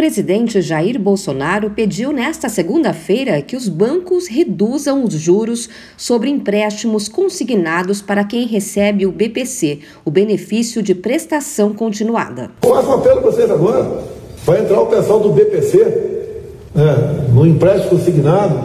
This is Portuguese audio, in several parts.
presidente Jair Bolsonaro pediu nesta segunda-feira que os bancos reduzam os juros sobre empréstimos consignados para quem recebe o BPC, o benefício de prestação continuada. Faço um apelo a vocês agora. Vai entrar o pessoal do BPC né, no empréstimo consignado.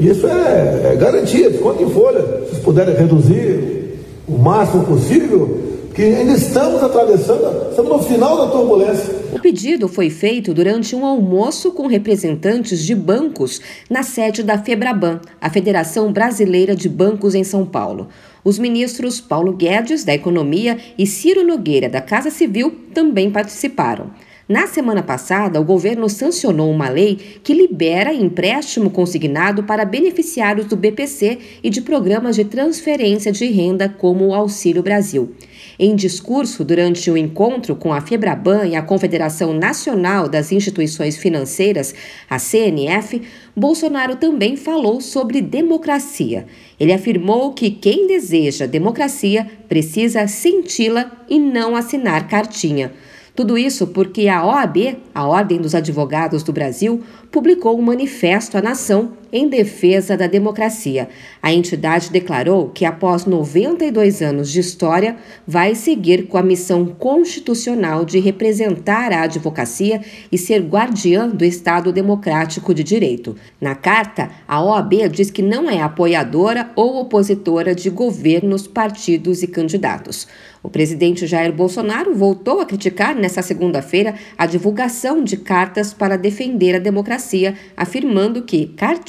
Isso é, é garantia, desconto em folha. Se puderem reduzir o máximo possível, que ainda estamos atravessando, estamos no final da turbulência. O pedido foi feito durante um almoço com representantes de bancos na sede da Febraban, a Federação Brasileira de Bancos em São Paulo. Os ministros Paulo Guedes, da Economia, e Ciro Nogueira, da Casa Civil, também participaram. Na semana passada, o governo sancionou uma lei que libera empréstimo consignado para beneficiários do BPC e de programas de transferência de renda como o Auxílio Brasil. Em discurso durante o encontro com a Febraban e a Confederação Nacional das Instituições Financeiras, a CNF, Bolsonaro também falou sobre democracia. Ele afirmou que quem deseja democracia precisa senti-la e não assinar cartinha. Tudo isso porque a OAB, a Ordem dos Advogados do Brasil, publicou um manifesto à nação em defesa da democracia. A entidade declarou que, após 92 anos de história, vai seguir com a missão constitucional de representar a advocacia e ser guardiã do Estado Democrático de Direito. Na carta, a OAB diz que não é apoiadora ou opositora de governos, partidos e candidatos. O presidente Jair Bolsonaro voltou a criticar nesta segunda-feira a divulgação de cartas para defender a democracia, afirmando que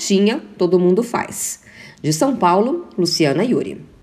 cartinha todo mundo faz. De São Paulo, Luciana Yuri.